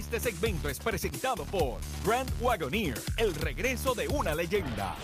Este segmento es presentado por Grand Wagoneer, el regreso de una leyenda.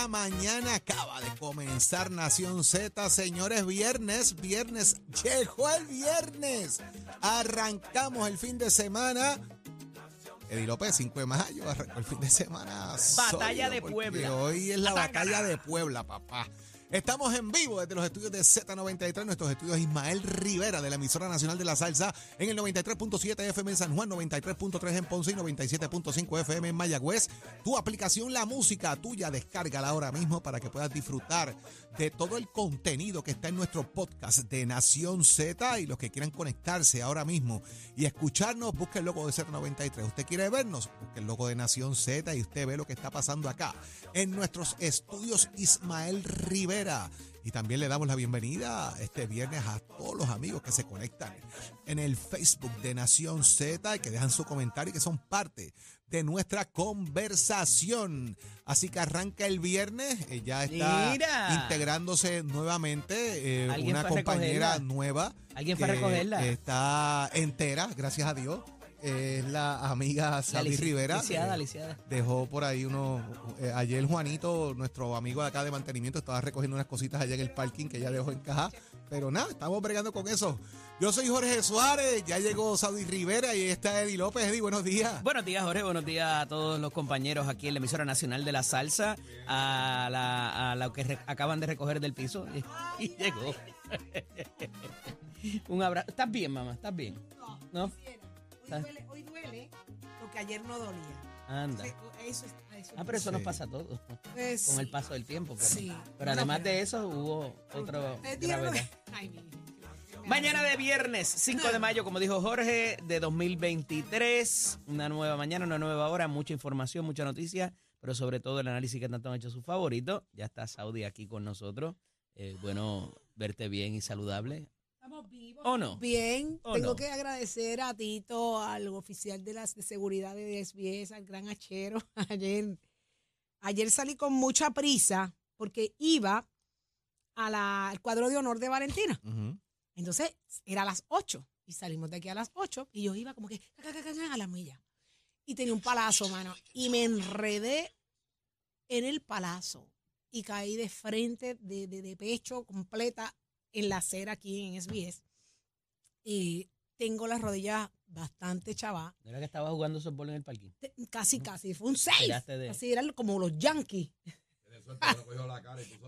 La mañana. Acaba de comenzar Nación Z, señores. Viernes, viernes. Llegó el viernes. Arrancamos el fin de semana. Eddie López, 5 de mayo, arrancó el fin de semana. Batalla sólido, de Puebla. Hoy es la batalla de Puebla, papá. Estamos en vivo desde los estudios de Z93, nuestros estudios Ismael Rivera de la emisora nacional de la salsa en el 93.7 FM en San Juan, 93.3 en Ponce y 97.5 FM en Mayagüez. Tu aplicación La Música tuya, descárgala ahora mismo para que puedas disfrutar de todo el contenido que está en nuestro podcast de Nación Z y los que quieran conectarse ahora mismo y escucharnos, busque el logo de Z93. Usted quiere vernos, busque el logo de Nación Z y usted ve lo que está pasando acá en nuestros estudios Ismael Rivera. Y también le damos la bienvenida este viernes a todos los amigos que se conectan en el Facebook de Nación Z y que dejan su comentario y que son parte de nuestra conversación. Así que arranca el viernes, eh, ya está Mira. integrándose nuevamente eh, una compañera nueva. Alguien fue a que recogerla. Está entera, gracias a Dios. Es la amiga Sabi Rivera. Lisiada, eh, lisiada. Dejó por ahí uno. eh, ayer Juanito, nuestro amigo de acá de mantenimiento, estaba recogiendo unas cositas allá en el parking que ya dejó en caja. Pero nada, estamos bregando con eso. Yo soy Jorge Suárez, ya llegó Saudi Rivera y está Eddie López. Eddie, buenos días. Buenos días, Jorge. Buenos días a todos los compañeros aquí en la emisora nacional de la salsa, a la, a la que acaban de recoger del piso. Y, llegó. Un abrazo. ¿Estás bien, mamá? ¿Estás bien? ¿No? Hoy duele, hoy duele porque ayer no dolía. Anda. Eso es- eso Ah, pero eso nos Sí. pasa a todos es- con el paso del tiempo. Pero, Sí. pero además pero- de eso hubo otra dígame- gravedad. Ay, mi- me Mañana de viernes, 5 de mayo, como dijo Jorge, de 2023. Una nueva mañana, una nueva hora, mucha información, mucha noticia, pero sobre todo el análisis que tanto han hecho sus favoritos. Ya está Saudi aquí con nosotros. Eh, bueno, verte bien y saludable. Estamos vivos. ¿O no? Bien, ¿O tengo no? que agradecer a Tito, al oficial de las de seguridad de SBS, al gran hachero. Ayer, ayer salí con mucha prisa porque iba a la- al cuadro de honor de Valentina. Ujú. Entonces, era a las 8 y salimos de aquí a las 8 y yo iba como que a la milla. Y tenía un palazo, mano. Y me enredé en el palazo y caí de frente, de, de, de pecho completa en la acera aquí en SBS. Y tengo las rodillas bastante chavas. ¿No era que estaba jugando softball en el parking? Te- Casi, casi. Fue un 6. Tiraste de- Así eran como los Yankees.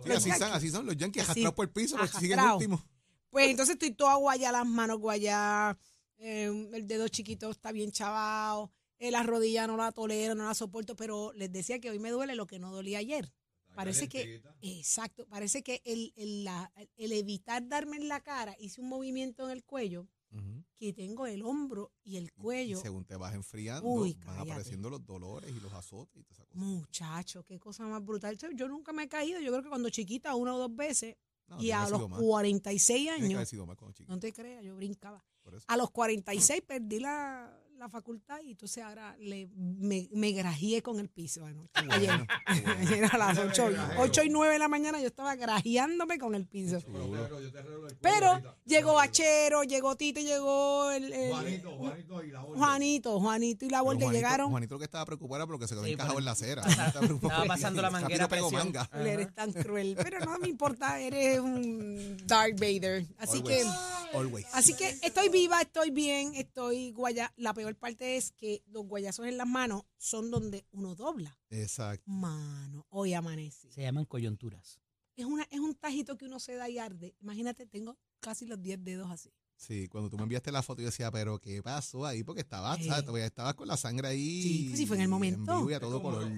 Sí, así son, así son los Yankees arrastrados por el piso, porque siguen últimos. Pues entonces estoy toda guayá, las manos guayá, eh, el dedo chiquito está bien chavado, eh, la rodilla no la tolero, no la soporto, pero les decía que hoy me duele lo que no dolía ayer. Parece que, exacto, parece que el, el, la- el evitar darme en la cara, hice un movimiento en el cuello, que tengo el hombro y el Y cuello. según te vas enfriando, Uy, van apareciendo los dolores y los azotes y toda esa cosa. Muchacho, qué cosa más brutal. Yo nunca me he caído, yo creo que cuando chiquita, una o dos veces, No, y a los sido más. 46 Tiene que años, haber sido más chiquito, no te creas, yo brincaba. A los 46 perdí la, la facultad y entonces ahora le, me, me grajeé con el piso. anoche. Qué Ayer, bueno, bueno. ayer a las 8, 8 y 9 de la mañana yo estaba grajeándome con el piso. Pero llegó Bachero, llegó Tito, llegó el, el- Juanito y la Juanito, Juanito y la Pero Volta Juanito, llegaron. Juanito lo que estaba preocupado porque se quedó Sí, encajado pero- en la acera. Estaba pasando la manguera pegó manga. Eres tan cruel, pero no me importa, eres un Darth Vader. Así Always. que... Always. Así que estoy viva, estoy bien, estoy guaya. La peor parte es que los guayazos en las manos son donde uno dobla. Exacto. Mano, hoy amanecí. Se llaman coyunturas. Es, una, es un tajito que uno se da y arde. Imagínate, tengo casi los 10 dedos así. Sí, cuando tú me enviaste la foto, yo decía, pero ¿qué pasó ahí? Porque estabas. Todavía estabas con la sangre ahí. Sí, pues sí, fue en el momento. vivo y a todo color.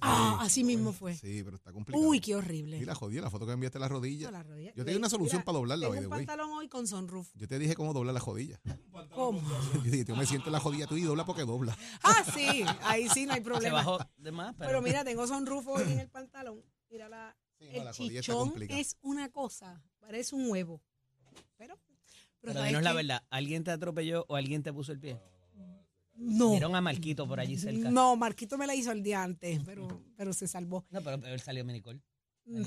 Ah, así mismo fue. Sí, pero está complicado. Uy, qué horrible. Y la jodí, la foto que enviaste la rodilla. La rodilla. Yo te di una solución Mira, para doblarla, the un pantalón hoy con sunroof. Yo te dije cómo doblar la jodilla. ¿Cómo? Yo dije, yo me siento en la jodilla tú y dobla porque dobla. Ah, sí, ahí sí no hay Se problema. bajó de más, pero, Pero mira, tengo sunroof hoy en el pantalón. Mira, la, Sí, no, el la jodilla está chichón es una cosa, parece un huevo. Pero, pero, pero ¿sabes dinos la verdad, ¿alguien te atropelló o alguien te puso el pie? No. Vieron a Marquito por allí cerca. No, Marquito me la hizo el día antes, pero, pero se salvó. No, pero peor salió mi Nicole.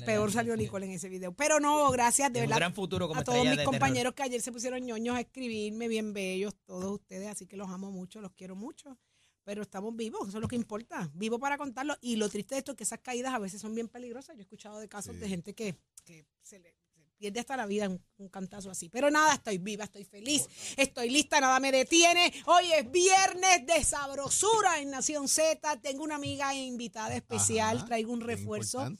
Peor salió Nicole en ese video. Pero no, gracias, de un verdad. gran futuro como a todos mis de terror. compañeros que ayer se pusieron ñoños a escribirme, bien bellos, todos ustedes, así que los amo mucho, los quiero mucho. Pero estamos vivos, eso es lo que importa. Vivo para contarlo. Y lo triste de esto es que esas caídas a veces son bien peligrosas. Yo he escuchado de casos Sí. de gente que, que se le pierde hasta la vida un, un cantazo así. Pero nada, estoy viva, estoy feliz, estoy lista, nada me detiene. Hoy es viernes de sabrosura en Nación Z. Tengo una amiga invitada especial, Ajá, traigo un refuerzo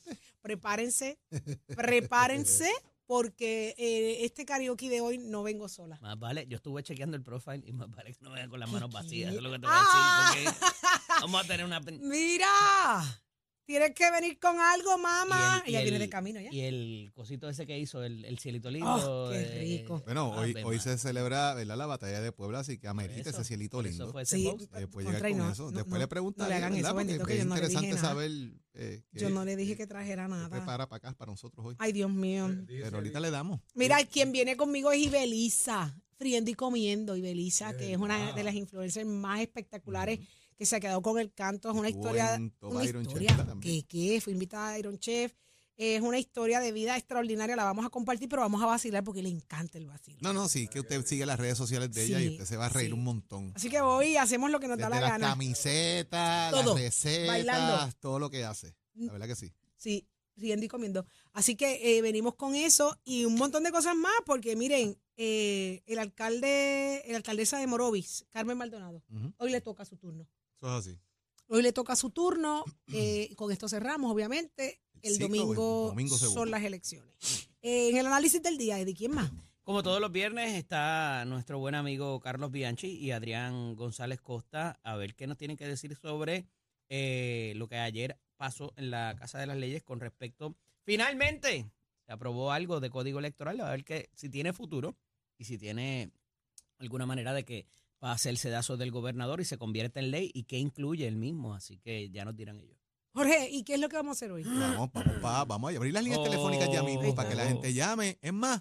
prepárense, prepárense, porque eh, este karaoke de hoy no vengo sola. Más vale, yo estuve chequeando el profile y más vale que no venga con las manos ¿Qué vacías. Eso es lo que te voy a Ah. decir. Porque vamos a tener una. Mira, tienes que venir con algo, mamá. y Ella el- viene de camino ya. Y el cosito ese que hizo, el, el cielito lindo. Oh, qué eh, rico. Bueno, hoy, Ave hoy María. se celebra ¿verdad? la batalla de Puebla, así que amerita eso, ese cielito por lindo. eso fue ese Sí, post. Eh, Contra llegar y con no, eso. no, Después no, le preguntaré, no le hagan ¿verdad? eso, Porque bendito, que es yo no le dije interesante nada. saber eh, Yo qué- no le dije qué- que trajera qué nada. prepara para acá, para nosotros hoy. Ay, Dios mío. Pero ahorita le damos. Mira, quien viene conmigo es Ibelisa, friendo y comiendo. Ibelisa, que es una de las influencers más espectaculares que se ha quedado con el canto. Es una historia. Una historia que, que fue invitada a Iron Chef. Es una historia de vida extraordinaria. La vamos a compartir, pero vamos a vacilar porque le encanta el vacilo. No, no, sí, que usted sigue las redes sociales de ella y Sí, usted se va a reír sí. un montón. Así que hoy hacemos lo que nos da Desde la las gana. camisetas, Todo, las recetas, bailando. todo lo que hace. La verdad que sí. Sí, riendo y comiendo. Así que eh, venimos con eso y un montón de cosas más, porque miren, eh, el alcalde, el alcaldesa de Morovis, Carmen Maldonado, Ujú. hoy le toca su turno. Eso es así. Hoy le toca su turno. eh, con esto cerramos, obviamente. El ciclo, domingo, el domingo seguro. son las elecciones. Eh, en el análisis del día, ¿de quién más? Como todos los viernes está nuestro buen amigo Carlos Bianchi y Adrián González Costa a ver qué nos tienen que decir sobre eh, lo que ayer pasó en la Casa de las Leyes con respecto. Finalmente se aprobó algo de código electoral, a ver que si tiene futuro y si tiene alguna manera de que pase el sedazo del gobernador y se convierta en ley y qué incluye el mismo. Así que ya nos dirán ellos. Jorge, ¿y qué es lo que vamos a hacer hoy? Vamos, vamos, pa- vamos a abrir las líneas Oh, telefónicas ya mismo para que la oh. gente llame. Es más,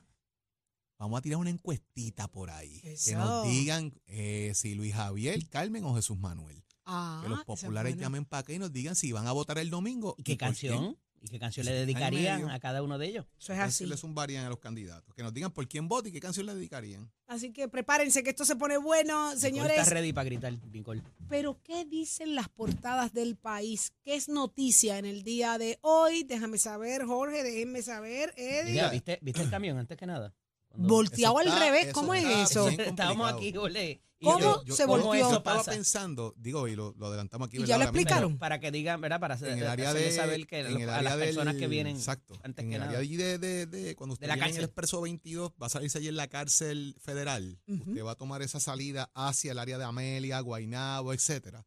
vamos a tirar una encuestita por ahí. Que nos digan eh, si Luis Javier, Carmen o Jesús Manuel. Ah, Que los es populares llamen para acá y nos digan si van a votar el domingo. ¿Y qué canción? ¿Y qué canción le dedicarían a cada uno de ellos? Eso es ¿Qué así. le zumbarían a los candidatos? Que nos digan por quién vota y qué canción le dedicarían. Así que prepárense que esto se pone bueno, Nicole señores. está ready para gritar, Nicole. Pero, ¿qué dicen las portadas del país? ¿Qué es noticia en el día de hoy? Déjame saber, Jorge, déjenme saber. Eddie. Mira, ¿viste, ¿viste el camión antes que nada? Volteado al revés, eso ¿cómo es está eso? Estábamos aquí, ole. ¿Cómo yo- se ¿cómo volteó? eso estaba pasa? pensando, digo, y lo, lo adelantamos aquí. ¿Y ya lo explicaron? Para que digan, ¿verdad? Para hacer, En el área de. saber que en el a área las personas que vienen Exacto. antes en que el nada. área allí de, de, de- cuando usted la viene en el cárcel. expreso 22, va a salirse allí en la cárcel federal. Usted va a tomar esa salida hacia el área de Amelia, Guaynabo, etcétera.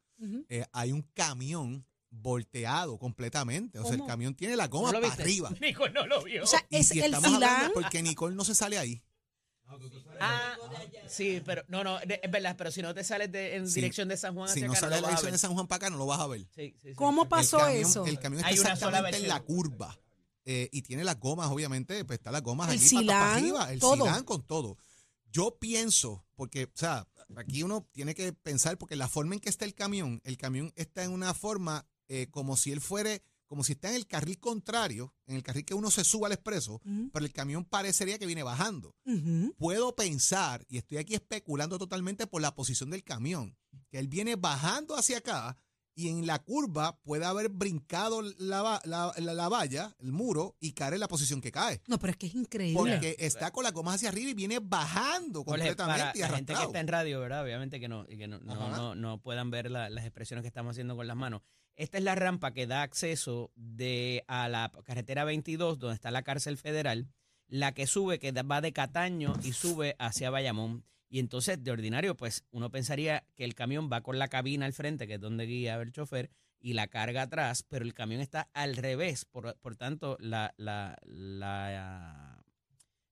Eh, hay un camión volteado completamente. O sea, el camión tiene la ¿No goma lo para arriba. Nicole no lo vio. O sea, Y es si el estamos hablando filán. porque Nicole no se sale ahí. ah, sí, pero no, no, de- es verdad, pero si no te sales de, en Sí. dirección de San Juan Si hacia no acá, sale lo la vas a dirección ver. de San Juan para acá, no lo vas a ver. Sí, sí, sí. ¿Cómo El pasó camión- eso? El camión está Hay una sola exactamente en la curva. eh, y tiene las gomas, obviamente, pues está las gomas El allí patas para arriba, el todo. silán con todo. Yo pienso, porque, o sea, aquí uno tiene que pensar, porque la forma en que está el camión, el camión está en una forma eh, como si él fuere, como si está en el carril contrario, en el carril que uno se suba al expreso, pero el camión parecería que viene bajando. Puedo pensar, y estoy aquí especulando totalmente por la posición del camión, que él viene bajando hacia acá y en la curva puede haber brincado la, la- la- la valla, el muro, y caer en la posición que cae. No, pero es que es increíble. Porque está con las gomas hacia arriba y viene bajando Jorge, completamente para y la gente que está en radio, ¿verdad? Obviamente que no, y que no, no, no, no puedan ver la- las expresiones que estamos haciendo con las manos. Esta es la rampa que da acceso de a la carretera 22, donde está la cárcel federal, la que sube, que va de Cataño y sube hacia Bayamón. Y entonces, de ordinario, pues uno pensaría que el camión va con la cabina al frente, que es donde guía el chofer, y la carga atrás, pero el camión está al revés. Por, tanto, la, la,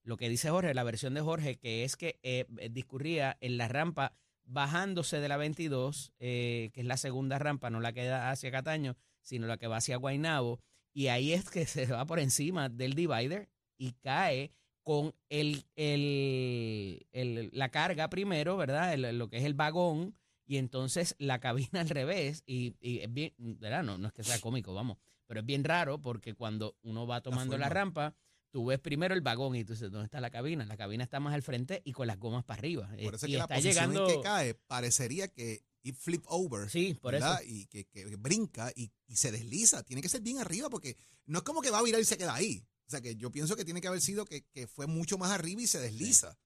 lo que dice Jorge, la versión de Jorge, que es que eh, discurría en la rampa bajándose de la 22, eh, que es la segunda rampa, no la que da hacia Cataño, sino la que va hacia Guaynabo, y ahí es que se va por encima del divider y cae con el, el, el- la carga primero, ¿verdad? El- lo que es el vagón, y entonces la cabina al revés, y, y es bien, ¿verdad? No, no es que sea cómico, vamos, pero es bien raro porque cuando uno va tomando la, rampa, tú ves primero el vagón y tú dices, ¿dónde está la cabina? La cabina está más al frente y con las gomas para arriba. Por eso es y que la está posición llegando... en que cae parecería que it flip over. Sí, por ¿verdad? eso. Y que, que brinca y, y se desliza. Tiene que ser bien arriba porque no es como que va a virar y se queda ahí. O sea que yo pienso que tiene que haber sido que, que fue mucho más arriba y se desliza.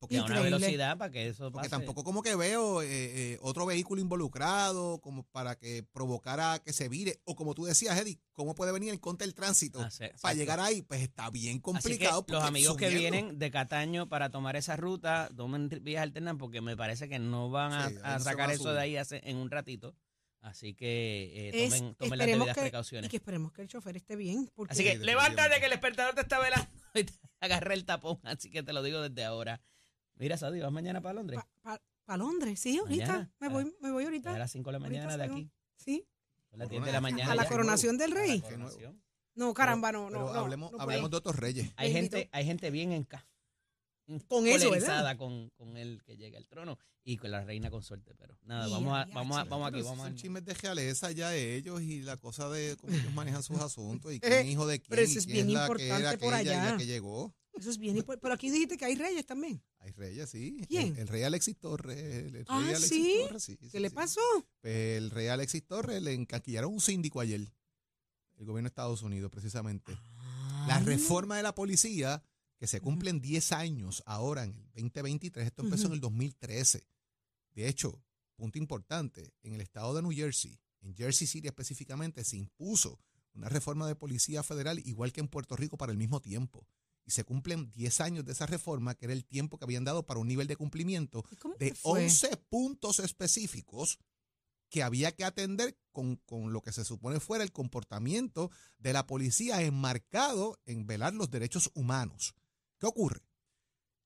Porque, a una velocidad para que eso porque pase. tampoco como que veo eh, eh, otro vehículo involucrado como para que provocara que se vire. O como tú decías, Eddie, ¿cómo puede venir el contra el tránsito Ah, sí, para exacto. llegar ahí? Pues está bien Así que complicado. los amigos que vienen de Cataño para tomar esa ruta, tomen vías alternas porque me parece que no van a, Sí, sacar va a eso de ahí hace- en un ratito. Así que eh, Es- tomen, tomen las debidas que, precauciones. Y que esperemos que el chofer esté bien. Porque Así que Sí, levántate que el despertador te está velando y te agarré el tapón. Así que te lo digo desde ahora. Mira, Sadi, ¿vas mañana para Londres? para Londres, sí, ahorita. Mañana. Me voy, me voy ahorita. a las 5 de la ahorita mañana de aquí. Sí. Son las Corona 10 de la mañana. A la coronación del rey. A. No, caramba, no, Pero no. no, hablemos, no hablemos de otros reyes. Hay Bendito. gente, hay gente bien en ca- Con eso, ¿verdad? con, con el que llega al trono y con la reina consorte, pero nada, vamos a, vamos a, vamos aquí, vamos son a chismes de realeza ya de ellos y la cosa de cómo ellos manejan sus asuntos y quién es hijo de quién pero eso es quién bien es la que importante era por aquella y la allá. que llegó. Eso es bien importante. Pero aquí dijiste que hay reyes también. Hay reyes, sí. ¿Quién? El, el rey Alexis Torres. El, el Ah, rey Alexis ¿sí? Torres, sí. ¿Qué sí, le pasó? Pues el rey Alexis Torres le encaquillaron un síndico ayer. El gobierno de Estados Unidos, precisamente. La Ah, reforma de la policía, que se cumplen 10 años ahora en el 2023, esto empezó en el 2013. De hecho, punto importante, en el estado de New Jersey, en Jersey City específicamente, se impuso una reforma de policía federal igual que en Puerto Rico para el mismo tiempo. Y se cumplen 10 años de esa reforma, que era el tiempo que habían dado para un nivel de cumplimiento ¿Y cómo de que fue? 11 puntos específicos que había que atender con, con lo que se supone fuera el comportamiento de la policía enmarcado en velar los derechos humanos. ¿Qué ocurre?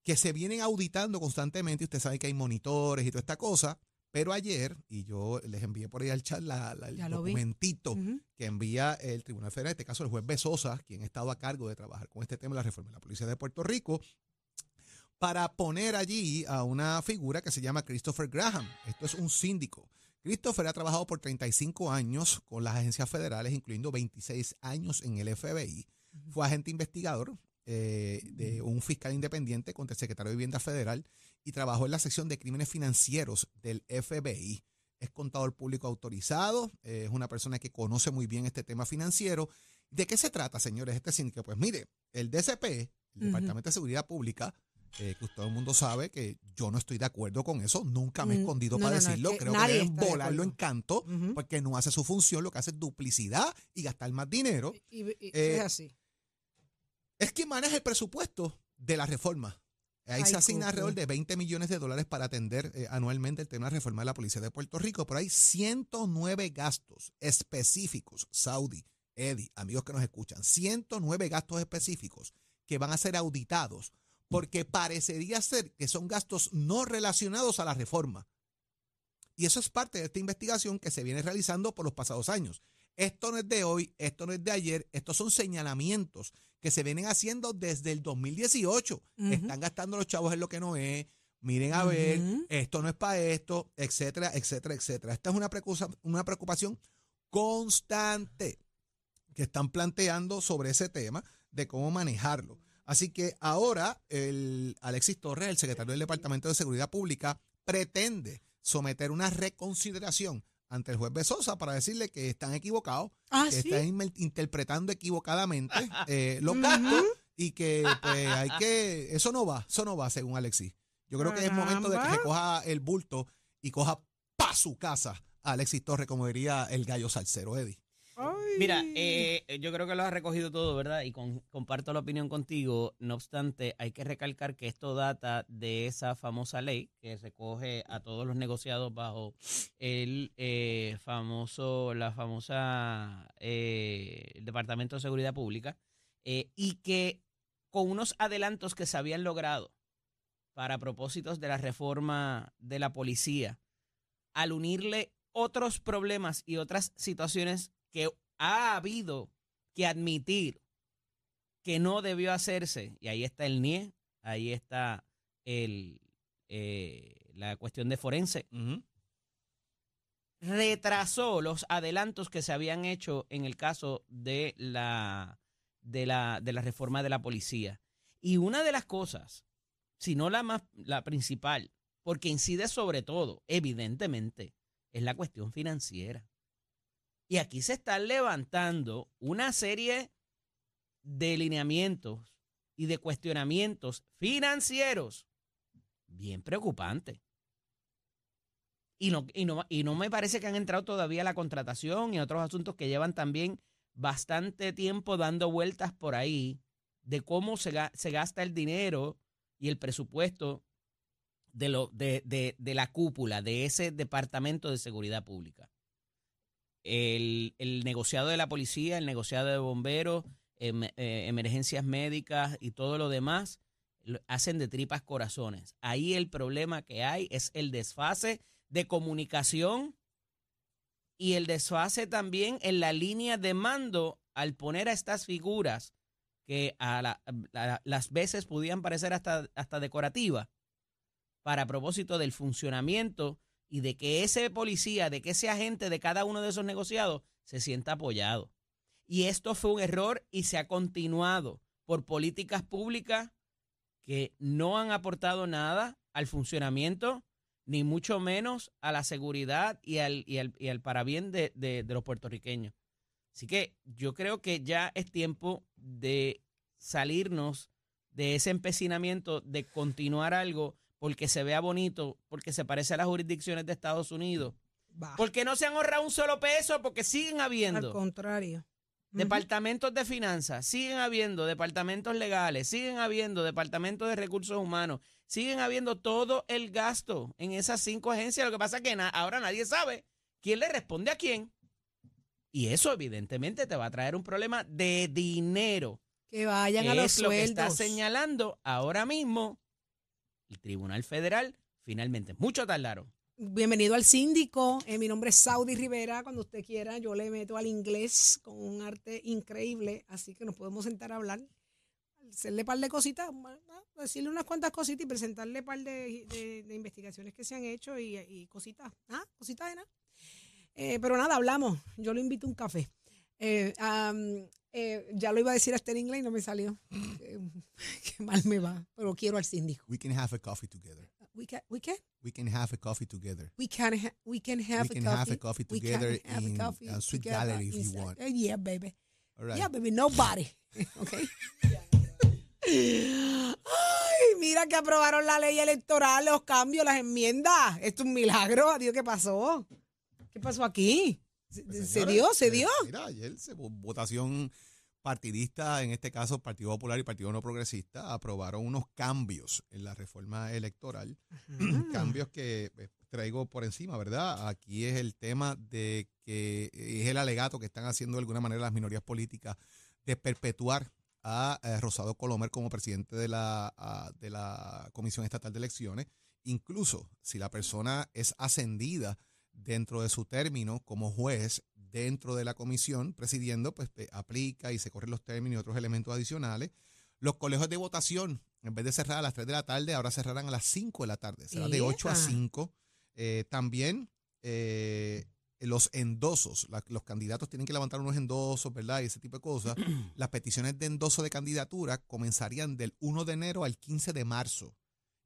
Que se vienen auditando constantemente, usted sabe que hay monitores y toda esta cosa, pero ayer, y yo les envié por ahí al chat la- la- el documentito Ujú. que envía el Tribunal Federal, en este caso el juez Besosa, quien ha estado a cargo de trabajar con este tema de la reforma de la Policía de Puerto Rico, para poner allí a una figura que se llama Christopher Graham. Esto es un síndico. Christopher ha trabajado por 35 años con las agencias federales, incluyendo 26 años en el FBI. Fue agente investigador eh, de un fiscal independiente contra el secretario de Vivienda Federal y trabajó en la sección de crímenes financieros del FBI. Es contador público autorizado, eh, es una persona que conoce muy bien este tema financiero. ¿De qué se trata, señores, este síndico? Pues mire, el DCP, el. Departamento de Seguridad Pública, eh, que todo el mundo sabe que yo no estoy de acuerdo con eso, nunca me he Mm, escondido no, para no, decirlo, creo que deben está de volarlo en canto, porque no hace su función, lo que hace es duplicidad y gastar más dinero. Y- y- y Eh, es así. Es quien maneja el presupuesto de la reforma. Ahí Ay, se asigna alrededor de 20 millones de dólares para atender eh, anualmente el tema de la reforma de la Policía de Puerto Rico, pero hay 109 gastos específicos, Saudi, Eddie, amigos que nos escuchan, 109 gastos específicos que van a ser auditados porque parecería ser que son gastos no relacionados a la reforma. Y eso es parte de esta investigación que se viene realizando por los pasados años. Esto no es de hoy, esto no es de ayer, estos son señalamientos que se vienen haciendo desde el 2018. Ujú. Están gastando los chavos en lo que no es. Miren a ver, esto no es para esto, etcétera, etcétera, etcétera. Esta es una, preocupa- una preocupación constante que están planteando sobre ese tema de cómo manejarlo. Así que ahora el Alexis Torres, el secretario del Departamento de Seguridad Pública, pretende someter una reconsideración ante el juez Besosa para decirle que están equivocados, Ah, que sí. están interpretando equivocadamente eh, los gastos y que pues hay que, eso no va, eso no va según Alexis. Yo creo que es momento de que se coja el bulto y coja pa' su casa a Alexis Torres, como diría el gallo salsero Eddie. Mira, eh, yo creo que lo has recogido todo, ¿verdad? Y con- comparto la opinión contigo. No obstante, hay que recalcar que esto data de esa famosa ley que recoge a todos los negociados bajo el eh, famoso, la famosa eh, el Departamento de Seguridad Pública eh, y que con unos adelantos que se habían logrado para propósitos de la reforma de la policía, al unirle otros problemas y otras situaciones que ha habido que admitir que no debió hacerse, y ahí está el NIE, ahí está el, eh, la cuestión de forense, retrasó los adelantos que se habían hecho en el caso de la, de la, de la reforma de la policía. Y una de las cosas, si no la más, la principal, porque incide sobre todo, evidentemente, es la cuestión financiera. Y aquí se están levantando una serie de lineamientos y de cuestionamientos financieros bien preocupantes. Y no, y, no, y no me parece que han entrado todavía a la contratación y otros asuntos que llevan también bastante tiempo dando vueltas por ahí de cómo se, se gasta el dinero y el presupuesto de, lo, de, de- de la cúpula de ese Departamento de Seguridad Pública. El, el negociado de la policía, el negociado de bomberos, em- eh, emergencias médicas y todo lo demás hacen de tripas corazones. Ahí el problema que hay es el desfase de comunicación y el desfase también en la línea de mando al poner a estas figuras que a las veces podían parecer hasta, hasta decorativas para propósito del funcionamiento y de que ese policía, de que ese agente de cada uno de esos negociados se sienta apoyado. Y esto fue un error y se ha continuado por políticas públicas que no han aportado nada al funcionamiento, ni mucho menos a la seguridad y al, y al, y al parabién de, de- de los puertorriqueños. Así que yo creo que ya es tiempo de salirnos de ese empecinamiento de continuar algo porque se vea bonito, porque se parece a las jurisdicciones de Estados Unidos, porque no se han ahorrado un solo peso, porque siguen Al habiendo contrario. departamentos de finanzas, siguen habiendo departamentos legales, siguen habiendo departamentos de recursos humanos, siguen habiendo todo el gasto en esas cinco agencias. Lo que pasa es que na- ahora nadie sabe quién le responde a quién. Y eso evidentemente te va a traer un problema de dinero, Que vayan a los es lo que está señalando ahora mismo el Tribunal Federal. Finalmente, mucho tardaron. Bienvenido al síndico. Eh, mi nombre es Saudi Rivera. Cuando usted quiera, yo le meto al inglés con un arte increíble. Así que nos podemos sentar a hablar, hacerle par de cositas, decirle unas cuantas cositas y presentarle par de, de- investigaciones que se han hecho y, cositas. ¿Ah? Cositas de nada. Eh, pero nada, hablamos. Yo lo invito a un café. Eh, eh, ya lo iba a decir hasta en inglés y no me salió. Eh, Qué mal me va. Pero quiero al síndico. We can have a coffee together. We can, we can, We can have a coffee together. we can, ha- we can have We a can coffee. have a coffee We can together have a in coffee a Sweet together Gallery if you want. Uh, yeah, baby. All right. Yeah, baby, nobody. Okay. Ay, mira que aprobaron la ley electoral, los cambios, las enmiendas. Esto es un milagro. Adiós, ¿qué pasó? ¿Qué pasó aquí? ¿Se, Pues, se dio? ¿Se eh, dio? Mira, ayer se vo- votación partidista, en este caso Partido Popular y Partido No Progresista, aprobaron unos cambios en la reforma electoral. cambios que eh, traigo por encima, ¿verdad? Aquí es el tema de que es el alegato que están haciendo de alguna manera las minorías políticas de perpetuar a eh, Rosado Colomer como presidente de la, de la Comisión Estatal de Elecciones, incluso si la persona es ascendida dentro de su término como juez dentro de la comisión presidiendo, pues aplica y se corren los términos y otros elementos adicionales. Los colegios de votación, en vez de cerrar a las 3 de la tarde, ahora cerrarán a las 5 de la tarde, será de 8 a Ea. 5. Eh, también eh, los endosos, la- los candidatos tienen que levantar unos endosos, ¿verdad? Y ese tipo de cosas. Las peticiones de endoso de candidatura comenzarían del 1 de enero al 15 de marzo.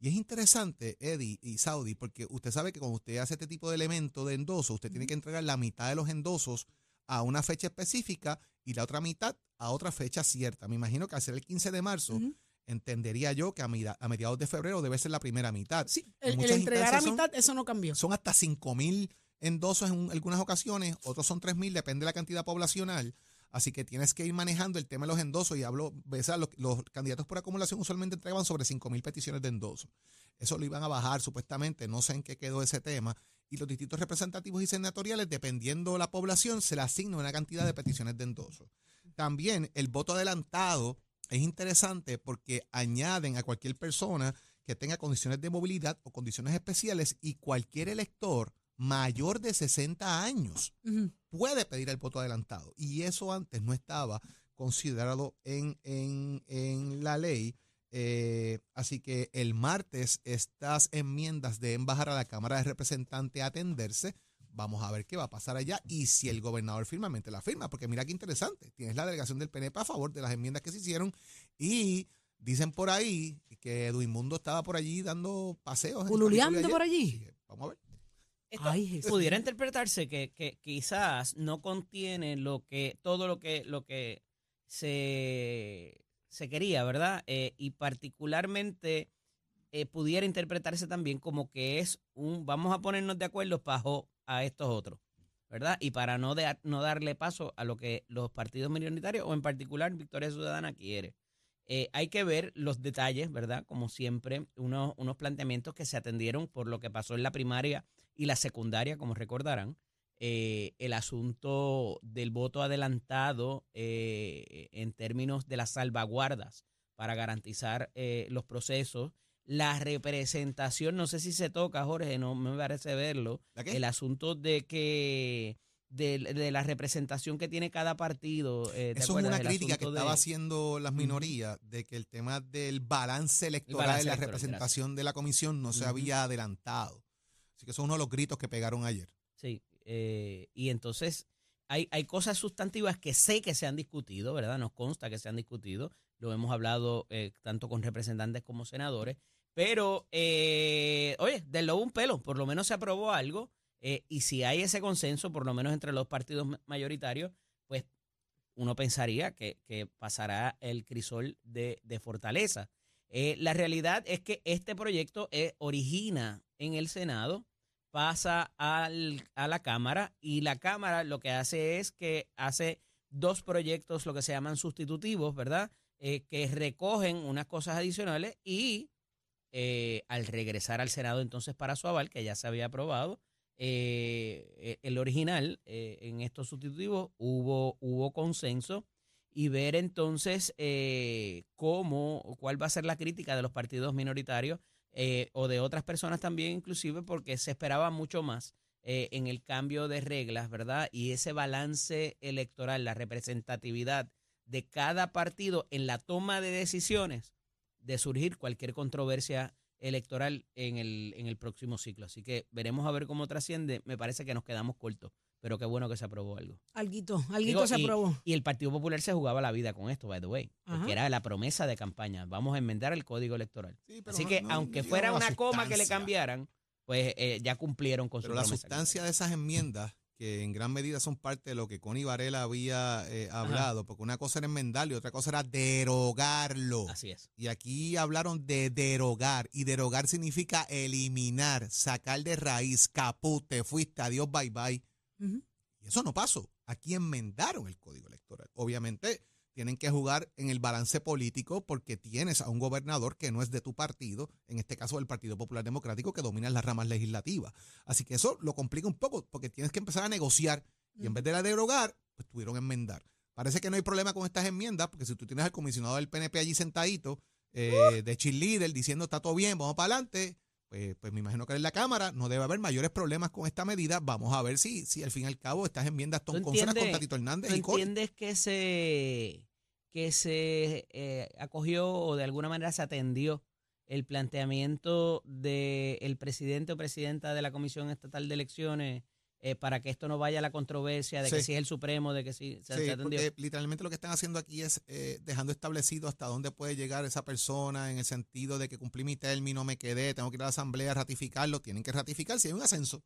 Y es interesante, Eddie y Saudi, porque usted sabe que cuando usted hace este tipo de elemento de endoso, usted tiene que entregar la mitad de los endosos a una fecha específica y la otra mitad a otra fecha cierta. Me imagino que al ser el 15 de marzo, entendería yo que a, mediados de febrero debe ser la primera mitad. Sí, el, entregar a son- mitad, eso no cambió. Son hasta 5 mil endosos en un- algunas ocasiones, otros son 3.000, depende de la cantidad poblacional. Así que tienes que ir manejando el tema de los endosos y hablo, ves, los, candidatos por acumulación usualmente entregaban sobre 5.000 peticiones de endosos. Eso lo iban a bajar supuestamente, no sé en qué quedó ese tema. Y los distritos representativos y senatoriales, dependiendo de la población, se le asigna una cantidad de peticiones de endosos. También el voto adelantado es interesante porque añaden a cualquier persona que tenga condiciones de movilidad o condiciones especiales y cualquier elector mayor de 60 años puede pedir el voto adelantado. Y eso antes no estaba considerado en, en- en la ley. Eh, así que el martes estas enmiendas deben bajar a la Cámara de Representantes a atenderse. Vamos a ver qué va a pasar allá y si el gobernador firmemente la firma, porque mira qué interesante. Tienes la delegación del PNP a favor de las enmiendas que se hicieron y dicen por ahí que Eduimundo estaba por allí dando paseos. Pululeando por allí. Vamos a ver. Esto Ay, pudiera interpretarse que, que quizás no contiene lo que todo lo que lo que se, se quería, ¿verdad? Eh, y particularmente eh, pudiera interpretarse también como que es un vamos a ponernos de acuerdo bajo a estos otros, ¿verdad? Y para no, de- no darle paso a lo que los partidos minoritarios o en particular Victoria Ciudadana quiere. Eh, hay que ver los detalles, ¿verdad? Como siempre, unos, unos planteamientos que se atendieron por lo que pasó en la primaria y la secundaria, como recordarán. Eh, el asunto del voto adelantado eh, en términos de las salvaguardas para garantizar eh, los procesos. La representación, no sé si se toca, Jorge, no me parece verlo. El asunto de que de, de la representación que tiene cada partido. eh, ¿te Eso es una El crítica que asunto estaba de- haciendo las minorías, de que el tema del balance electoral balance y la representación de la comisión no se había adelantado. Así que es uno de los gritos que pegaron ayer. Sí, eh, y entonces hay, hay cosas sustantivas que sé que se han discutido, ¿verdad? Nos consta que se han discutido, lo hemos hablado eh, tanto con representantes como senadores, pero, eh, oye, del lobo un pelo, por lo menos se aprobó algo, eh, y si hay ese consenso, por lo menos entre los partidos ma- mayoritarios, pues uno pensaría que, que pasará el crisol de, de fortaleza. Eh, la realidad es que este proyecto origina en el Senado, pasa al- a la Cámara y la Cámara lo que hace es que hace dos proyectos, lo que se llaman sustitutivos, ¿verdad? Eh, que recogen unas cosas adicionales y eh, al regresar al Senado entonces para su aval, que ya se había aprobado, eh, el original eh, en estos sustitutivos hubo, hubo consenso y ver entonces cómo, cuál va a ser la crítica de los partidos minoritarios eh, o de otras personas también inclusive porque se esperaba mucho más eh, en el cambio de reglas, ¿verdad? Y ese balance electoral, la representatividad de cada partido en la toma de decisiones de surgir cualquier controversia electoral en el, en el próximo ciclo. Así que veremos a ver cómo trasciende. Me parece que nos quedamos cortos, pero qué bueno que se aprobó algo. Alguito, alguito Digo, se y- aprobó. Y el Partido Popular se jugaba la vida con esto, by the way, porque era la promesa de campaña. Vamos a enmendar el código electoral. Sí, Así que no aunque fuera una coma que le cambiaran, pues eh, ya cumplieron con Pero su la promesa. sustancia de esas enmiendas, que en gran medida son parte de lo que Connie Varela había eh, hablado, porque una cosa era enmendarlo y otra cosa era derogarlo. Así es. Y aquí hablaron de derogar, y derogar significa eliminar, sacar de raíz, caput, te fuiste, adiós, bye bye. Y eso no pasó. Aquí enmendaron el código electoral. Obviamente tienen que jugar en el balance político porque tienes a un gobernador que no es de tu partido, en este caso del Partido Popular Democrático, que domina las ramas legislativas. Así que eso lo complica un poco porque tienes que empezar a negociar y en vez de la derogar, pues tuvieron que enmendar. Parece que no hay problema con estas enmiendas porque si tú tienes al comisionado del PNP allí sentadito, eh, de cheerleader, diciendo está todo bien, vamos para adelante, pues, pues me imagino que en la Cámara no debe haber mayores problemas con esta medida. Vamos a ver si, si al fin y al cabo estas enmiendas ¿Tú son consonas con Tatito Hernández ¿Tú y entiendes que se, que se eh, acogió o de alguna manera se atendió el planteamiento del presidente o presidenta de la Comisión Estatal de Elecciones eh, para que esto no vaya a la controversia de que si es el Supremo, de que si se, Sí, se atendió? porque literalmente lo que están haciendo aquí es eh, dejando establecido hasta dónde puede llegar esa persona en el sentido de que cumplí mi término, me quedé, tengo que ir a la asamblea a ratificarlo, tienen que ratificar si hay un ascenso.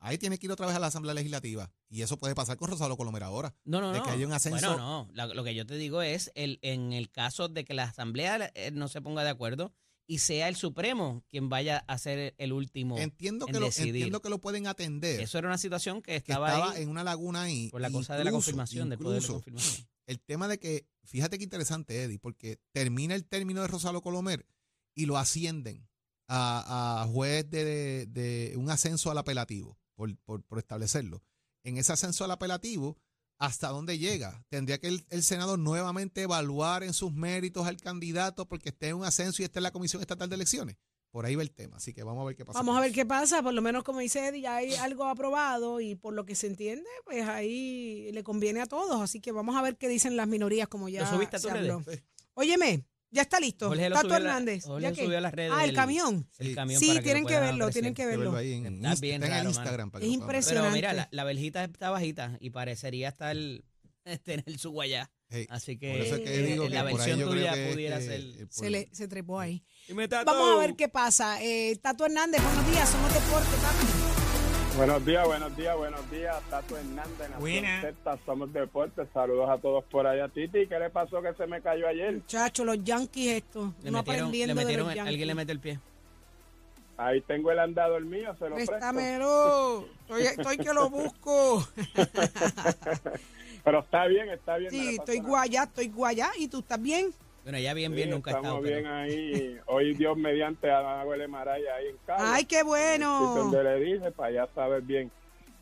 Ahí tiene que ir otra vez a la asamblea legislativa y eso puede pasar con Rosario Colomera ahora. No, no, de no. que haya un ascenso. Bueno, no. La- lo que yo te digo es, el, en el caso de que la Asamblea eh, no se ponga de acuerdo y sea el Supremo quien vaya a ser el último. Entiendo en que, lo, entiendo que lo pueden atender. Eso era una situación que que estaba, ahí en una laguna ahí. por la cosa de la confirmación, del poder de confirmación. el tema de que, fíjate qué interesante, Eddie, porque termina el término de Rosalo Colomer y lo ascienden a, a juez de, de un ascenso al apelativo, por, por, por establecerlo. En ese ascenso al apelativo, ¿hasta dónde llega? Tendría que el, el Senado nuevamente evaluar en sus méritos al candidato porque esté en un ascenso y esté en la Comisión Estatal de Elecciones. Por ahí va el tema, así que vamos a ver qué pasa. Vamos a ver qué pasa, por lo menos como dice Eddie, ya hay algo aprobado y por lo que se entiende, pues ahí le conviene a todos, así que vamos a ver qué dicen las minorías como ya ¿Lo subiste a se habló. Óyeme, ya está listo. Jorge lo Tato subió a la- Hernández. Jorge ¿Ya lo qué? subió a las redes Ah, el del- camión. El Sí. camión Sí, para que tienen lo que puedan verlo, tienen que verlo. ahí en, Está Inst- bien está en el raro, mano. Instagram. para que Es lo puedan ver. impresionante. Pero mira, la, la verjita está bajita y parecería estar tener su guayá. Hey, Así que, por eso es que eh, digo que la por ahí versión yo creo tuya que- pudiera ser. Se, le, se trepó ahí. Vamos a ver qué pasa. Eh, Tato Hernández, buenos días, somos deporte, papi. Buenos días, buenos días, buenos días. Tato Hernández, Nación Z, somos deportes. Saludos a todos por allá. Titi, ¿qué le pasó que se me cayó ayer? Muchachos, los Yankees esto. Le no metieron, le aprendiendo de metieron- los Yankees. alguien le mete el pie. Ahí tengo el andador mío, se lo presto. Préstamelo. Estoy, estoy que lo busco. Pero está bien, está bien. no Sí, le pasa estoy guayá, estoy guayá. ¿Y tú estás bien? Bueno, ya bien, Sí, bien nunca estamos estado. bien pero- ahí. Hoy Dios mediante a Abuela Maraya ahí en casa. Ay, qué bueno. donde le dije para ya saber bien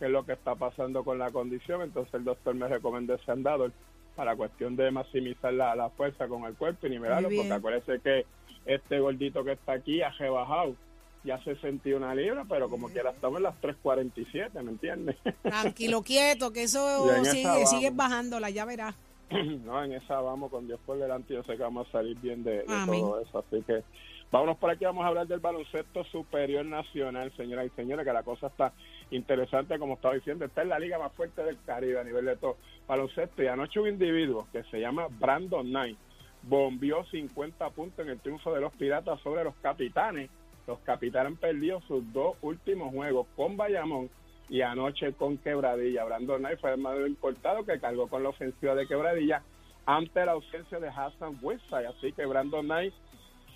qué es lo que está pasando con la condición. Entonces el doctor me recomendó ese andador para cuestión de maximizar la, la fuerza con el cuerpo y nivelarlo, porque acuérdese que este gordito que está aquí ha rebajado ya 61 libras, pero como quiera estamos en las 3.47, ¿me entiendes? Tranquilo, quieto, que eso Y sigue, sigues bajándola, ya verás. no, en esa vamos con Dios por delante, yo sé que vamos a salir bien de, todo eso, así que vámonos por aquí, vamos a hablar del baloncesto superior nacional, señoras y señores, que la cosa está interesante, como estaba diciendo, está en la liga más fuerte del Caribe a nivel de todo baloncesto, y anoche un individuo que se llama Brandon Knight bombió 50 puntos en el triunfo de los Piratas sobre los Capitanes, los Capitanes han perdido sus dos últimos juegos con Bayamón y anoche con Quebradilla. Brandon Knight fue el más importado que cargó con la ofensiva de Quebradilla ante la ausencia de Hassan Westside. Así que Brandon Knight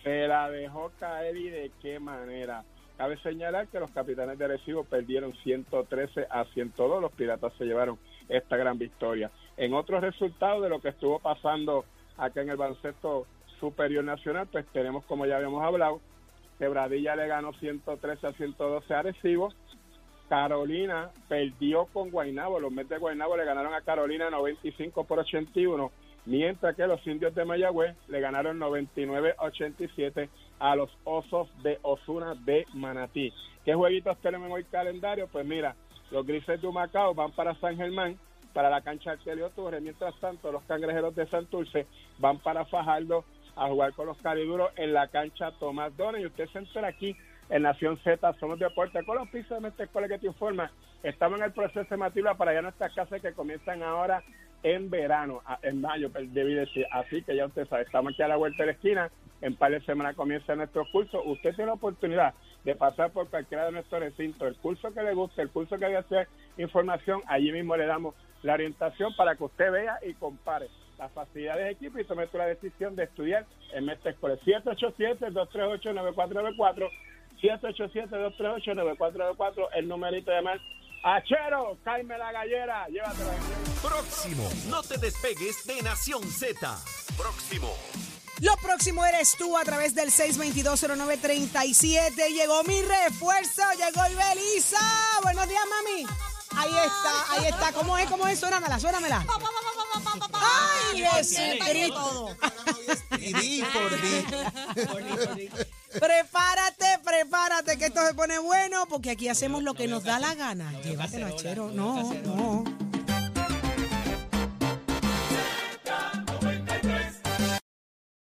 se la dejó caer y de qué manera. Cabe señalar que los capitanes de Recibo perdieron 113 a 102. Los Piratas se llevaron esta gran victoria. En otros resultados de lo que estuvo pasando acá en el baloncesto superior nacional, pues tenemos, como ya habíamos hablado, Quebradilla le ganó 113 a 112 a Recibo. Carolina perdió con Guaynabo. Los Mets de Guaynabo le ganaron a Carolina 95 por 81, mientras que los indios de Mayagüez le ganaron 99 a 87 a los Osos de Osuna de Manatí. ¿Qué jueguitos tenemos en hoy calendario? Pues mira, los Grises de Humacao van para San Germán, para la cancha Arcelio Torres, mientras tanto los Cangrejeros de Santurce van para Fajardo a jugar con los cariduros en la cancha Tomás Dona y usted se entera aquí en Nación Z, somos deporte con los pisos de Mestre Escuela que te informa. Estamos en el proceso de matrícula para allá nuestras clases que comienzan ahora en verano, en mayo, pues, debí decir. Así que ya usted sabe, estamos aquí a la vuelta de la esquina. En par de semanas comienza nuestro curso. Usted tiene la oportunidad de pasar por cualquiera de nuestros recintos. El curso que le guste, el curso que desea información, allí mismo le damos la orientación para que usted vea y compare las facilidades de equipo y tome tú la decisión de estudiar en Mestre Escuela. 787-238-9494. 787-238-9494, el numerito de más. Achero, caime la gallera, llévatela. Próximo. No te despegues de Nación Z. Próximo. Lo próximo eres tú a través del 6220937. Llegó mi refuerzo, llegó el Belisa. Buenos días, mami. Ahí está, ahí está. ¿Cómo es? ¿Cómo es? Suénamela, suénamela. Ay, Jesucristo. Y di por di. Prepárate, prepárate, que esto se pone bueno, porque aquí hacemos lo que nos da la gana. Llévatelo, achero. No, no.